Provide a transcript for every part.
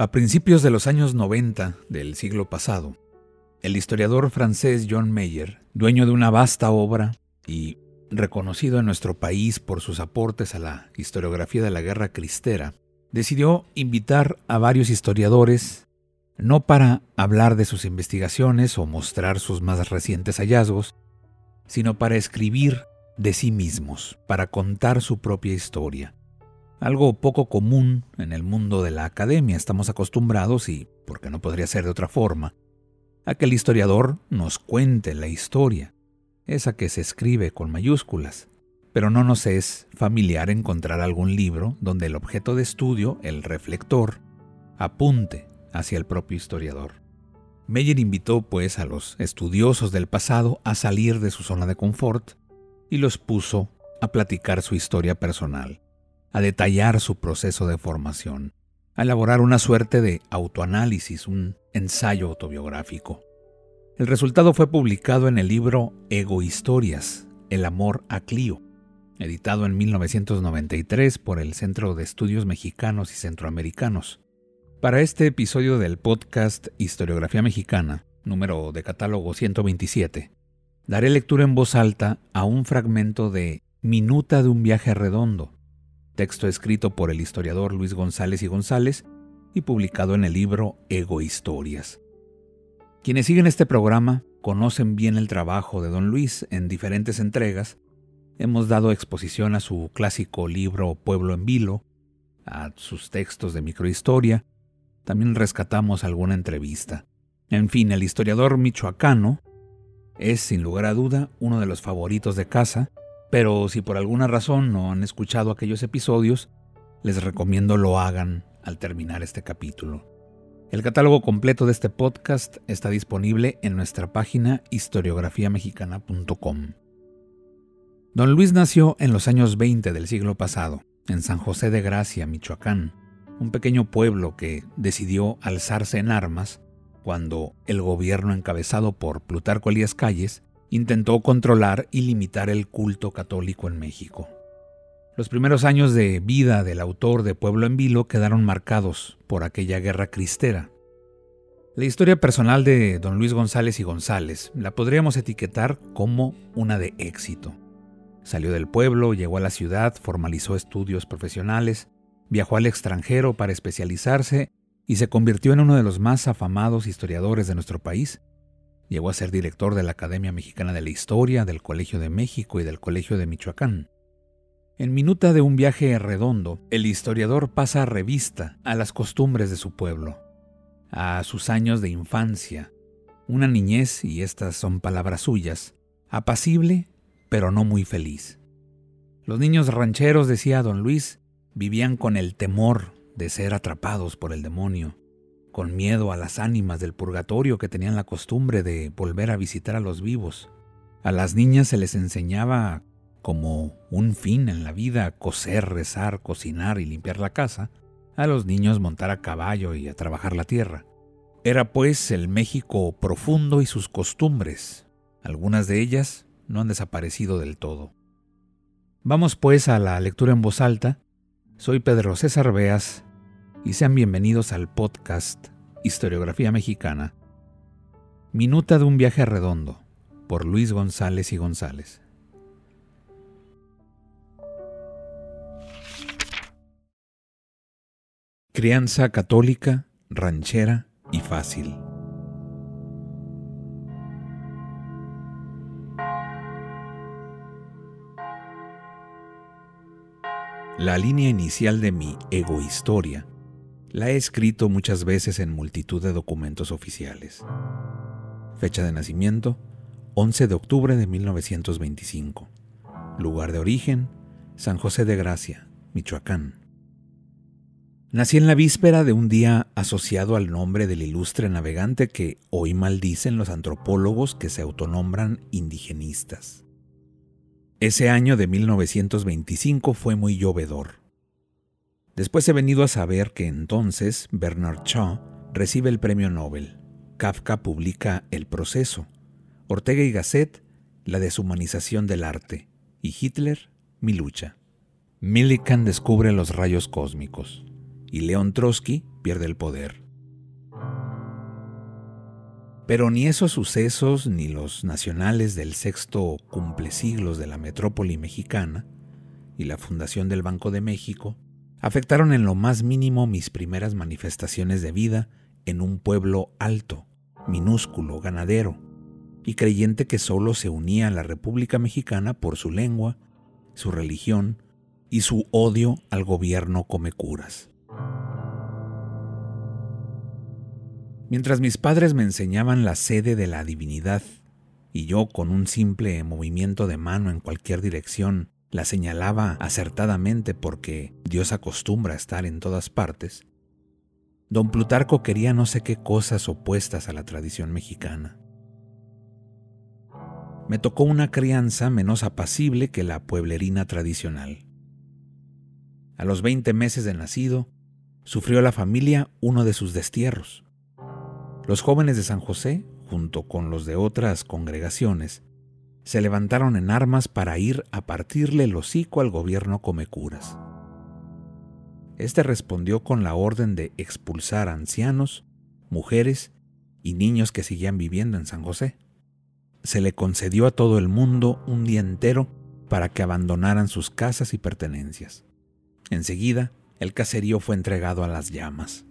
A principios de los años 90 del siglo pasado, el historiador francés John Mayer, dueño de una vasta obra y reconocido en nuestro país por sus aportes a la historiografía de la guerra cristera, decidió invitar a varios historiadores no para hablar de sus investigaciones o mostrar sus más recientes hallazgos, sino para escribir de sí mismos, para contar su propia historia, algo poco común en el mundo de la academia. Estamos acostumbrados, y porque no podría ser de otra forma, a que el historiador nos cuente la historia, esa que se escribe con mayúsculas. Pero no nos es familiar encontrar algún libro donde el objeto de estudio, el reflector, apunte hacia el propio historiador. Meyer invitó pues a los estudiosos del pasado a salir de su zona de confort y los puso a platicar su historia personal a detallar su proceso de formación, a elaborar una suerte de autoanálisis, un ensayo autobiográfico. El resultado fue publicado en el libro Ego Historias, El amor a Clio, editado en 1993 por el Centro de Estudios Mexicanos y Centroamericanos. Para este episodio del podcast Historiografía Mexicana, número de catálogo 127, daré lectura en voz alta a un fragmento de Minuta de un viaje redondo, texto escrito por el historiador Luis González y González y publicado en el libro Ego Historias. Quienes siguen este programa conocen bien el trabajo de don Luis en diferentes entregas. Hemos dado exposición a su clásico libro Pueblo en Vilo, a sus textos de microhistoria, también rescatamos alguna entrevista. En fin, el historiador michoacano es, sin lugar a duda, uno de los favoritos de casa pero si por alguna razón no han escuchado aquellos episodios, les recomiendo lo hagan al terminar este capítulo. El catálogo completo de este podcast está disponible en nuestra página historiografiamexicana.com. Don Luis nació en los años 20 del siglo pasado, en San José de Gracia, Michoacán, un pequeño pueblo que decidió alzarse en armas cuando el gobierno encabezado por Plutarco Elías Calles intentó controlar y limitar el culto católico en México. Los primeros años de vida del autor de Pueblo en Vilo quedaron marcados por aquella guerra cristera. La historia personal de don Luis González y González la podríamos etiquetar como una de éxito. Salió del pueblo, llegó a la ciudad, formalizó estudios profesionales, viajó al extranjero para especializarse y se convirtió en uno de los más afamados historiadores de nuestro país Llegó a ser director de la Academia Mexicana de la Historia, del Colegio de México y del Colegio de Michoacán. En Minuta de un viaje redondo, el historiador pasa a revista a las costumbres de su pueblo, a sus años de infancia, una niñez, y estas son palabras suyas, apacible, pero no muy feliz. Los niños rancheros, decía don Luis, vivían con el temor de ser atrapados por el demonio, con miedo a las ánimas del purgatorio que tenían la costumbre de volver a visitar a los vivos. A las niñas se les enseñaba como un fin en la vida coser, rezar, cocinar y limpiar la casa, a los niños montar a caballo y a trabajar la tierra. Era pues el México profundo y sus costumbres. Algunas de ellas no han desaparecido del todo. Vamos pues a la lectura en voz alta. Soy Pedro César Beas y sean bienvenidos al podcast Historiografía Mexicana, Minuta de un viaje redondo, por Luis González y González. Crianza católica, ranchera y fácil. La línea inicial de mi egohistoria la he escrito muchas veces en multitud de documentos oficiales. Fecha de nacimiento, 11 de octubre de 1925. Lugar de origen, San José de Gracia, Michoacán. Nací en la víspera de un día asociado al nombre del ilustre navegante que hoy maldicen los antropólogos que se autonombran indigenistas. Ese año de 1925 fue muy llovedor. Después he venido a saber que entonces Bernard Shaw recibe el premio Nobel, Kafka publica El proceso, Ortega y Gasset La deshumanización del arte y Hitler Mi lucha. Millikan descubre los rayos cósmicos y León Trotsky pierde el poder. Pero ni esos sucesos ni los nacionales del sexto cumplesiglos de la metrópoli mexicana y la fundación del Banco de México afectaron en lo más mínimo mis primeras manifestaciones de vida en un pueblo alto, minúsculo, ganadero, y creyente que solo se unía a la República Mexicana por su lengua, su religión y su odio al gobierno come curas. Mientras mis padres me enseñaban la sede de la divinidad, y yo con un simple movimiento de mano en cualquier dirección la señalaba acertadamente porque Dios acostumbra a estar en todas partes, don Plutarco quería no sé qué cosas opuestas a la tradición mexicana. Me tocó una crianza menos apacible que la pueblerina tradicional. A los 20 meses de nacido, sufrió la familia uno de sus destierros. Los jóvenes de San José, junto con los de otras congregaciones, se levantaron en armas para ir a partirle el hocico al gobierno Comecuras. Este respondió con la orden de expulsar ancianos, mujeres y niños que seguían viviendo en San José. Se le concedió a todo el mundo un día entero para que abandonaran sus casas y pertenencias. Enseguida, el caserío fue entregado a las llamas.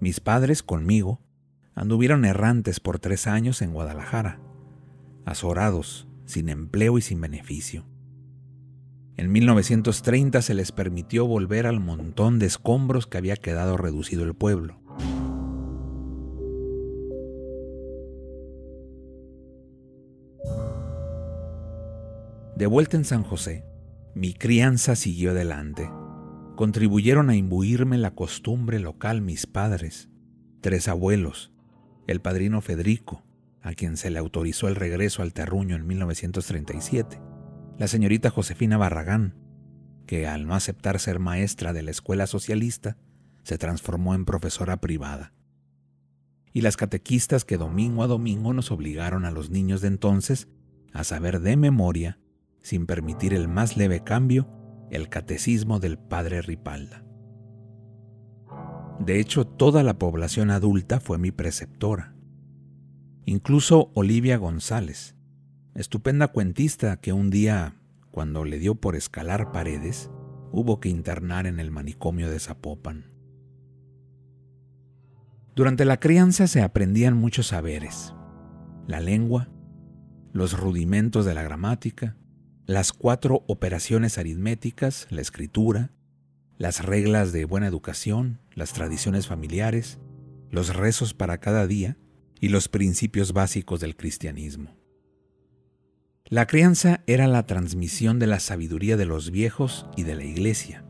Mis padres conmigo anduvieron errantes por tres años en Guadalajara, azorados, sin empleo y sin beneficio. En 1930 se les permitió volver al montón de escombros que había quedado reducido el pueblo. De vuelta en San José, mi crianza siguió adelante contribuyeron a imbuirme la costumbre local mis padres, tres abuelos, el padrino Federico, a quien se le autorizó el regreso al terruño en 1937, la señorita Josefina Barragán, que al no aceptar ser maestra de la escuela socialista, se transformó en profesora privada, y las catequistas que domingo a domingo nos obligaron a los niños de entonces a saber de memoria, sin permitir el más leve cambio, el catecismo del padre Ripalda. De hecho, toda la población adulta fue mi preceptora. Incluso Olivia González, estupenda cuentista que un día, cuando le dio por escalar paredes, hubo que internar en el manicomio de Zapopan. Durante la crianza se aprendían muchos saberes, la lengua, los rudimentos de la gramática, las cuatro operaciones aritméticas, la escritura, las reglas de buena educación, las tradiciones familiares, los rezos para cada día y los principios básicos del cristianismo. La crianza era la transmisión de la sabiduría de los viejos y de la iglesia.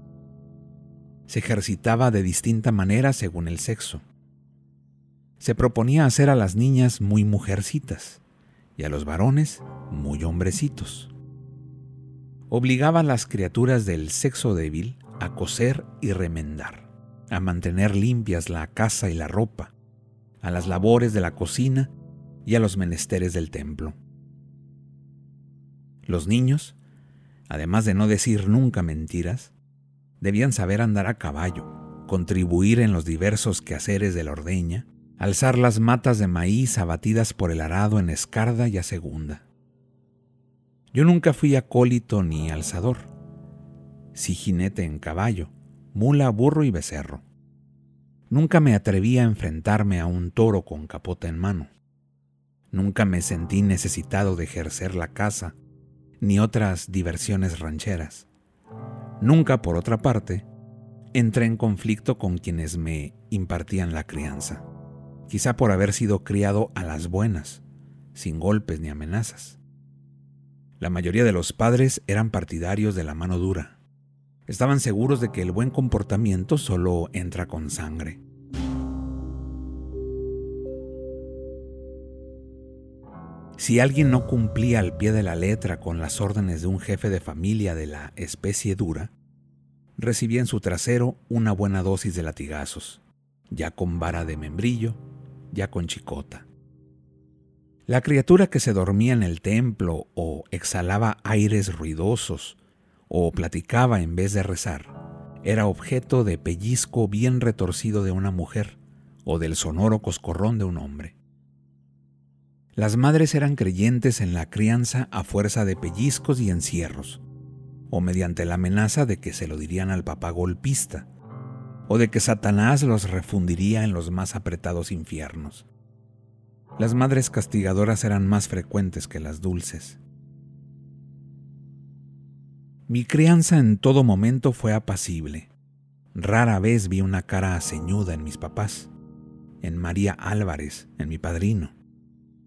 Se ejercitaba de distinta manera según el sexo. Se proponía hacer a las niñas muy mujercitas y a los varones muy hombrecitos obligaba a las criaturas del sexo débil a coser y remendar, a mantener limpias la casa y la ropa, a las labores de la cocina y a los menesteres del templo. Los niños, además de no decir nunca mentiras, debían saber andar a caballo, contribuir en los diversos quehaceres de la ordeña, alzar las matas de maíz abatidas por el arado en escarda y a segunda, yo nunca fui acólito ni alzador, sí jinete en caballo, mula, burro y becerro. Nunca me atreví a enfrentarme a un toro con capota en mano. Nunca me sentí necesitado de ejercer la caza, ni otras diversiones rancheras. Nunca, por otra parte, entré en conflicto con quienes me impartían la crianza. quizá por haber sido criado a las buenas, sin golpes ni amenazas. La mayoría de los padres eran partidarios de la mano dura. Estaban seguros de que el buen comportamiento solo entra con sangre. Si alguien no cumplía al pie de la letra con las órdenes de un jefe de familia de la especie dura, recibía en su trasero una buena dosis de latigazos, ya con vara de membrillo, ya con chicota. La criatura que se dormía en el templo o exhalaba aires ruidosos o platicaba en vez de rezar, era objeto de pellizco bien retorcido de una mujer o del sonoro coscorrón de un hombre. Las madres eran creyentes en la crianza a fuerza de pellizcos y encierros, o mediante la amenaza de que se lo dirían al papá golpista, o de que Satanás los refundiría en los más apretados infiernos. Las madres castigadoras eran más frecuentes que las dulces. Mi crianza en todo momento fue apacible. Rara vez vi una cara ceñuda en mis papás, en María Álvarez, en mi padrino.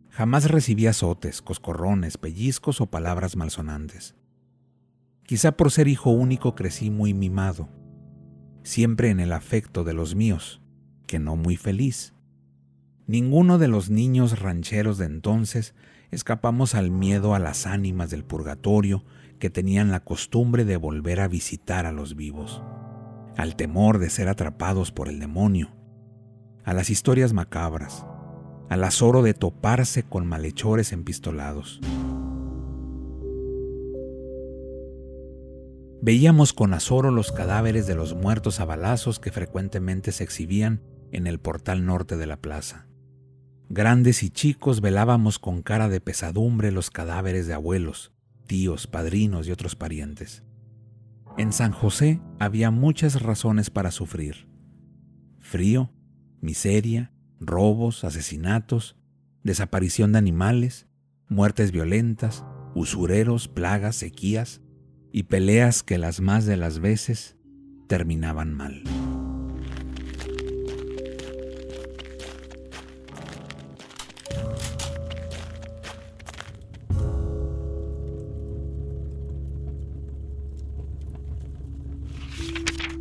Jamás recibí azotes, coscorrones, pellizcos o palabras malsonantes. Quizá por ser hijo único crecí muy mimado, siempre en el afecto de los míos, que no muy feliz. Ninguno de los niños rancheros de entonces escapamos al miedo a las ánimas del purgatorio que tenían la costumbre de volver a visitar a los vivos, al temor de ser atrapados por el demonio, a las historias macabras, al azoro de toparse con malhechores empistolados. Veíamos con azoro los cadáveres de los muertos a balazos que frecuentemente se exhibían en el portal norte de la plaza. Grandes y chicos velábamos con cara de pesadumbre los cadáveres de abuelos, tíos, padrinos y otros parientes. En San José había muchas razones para sufrir. Frío, miseria, robos, asesinatos, desaparición de animales, muertes violentas, usureros, plagas, sequías y peleas que las más de las veces terminaban mal.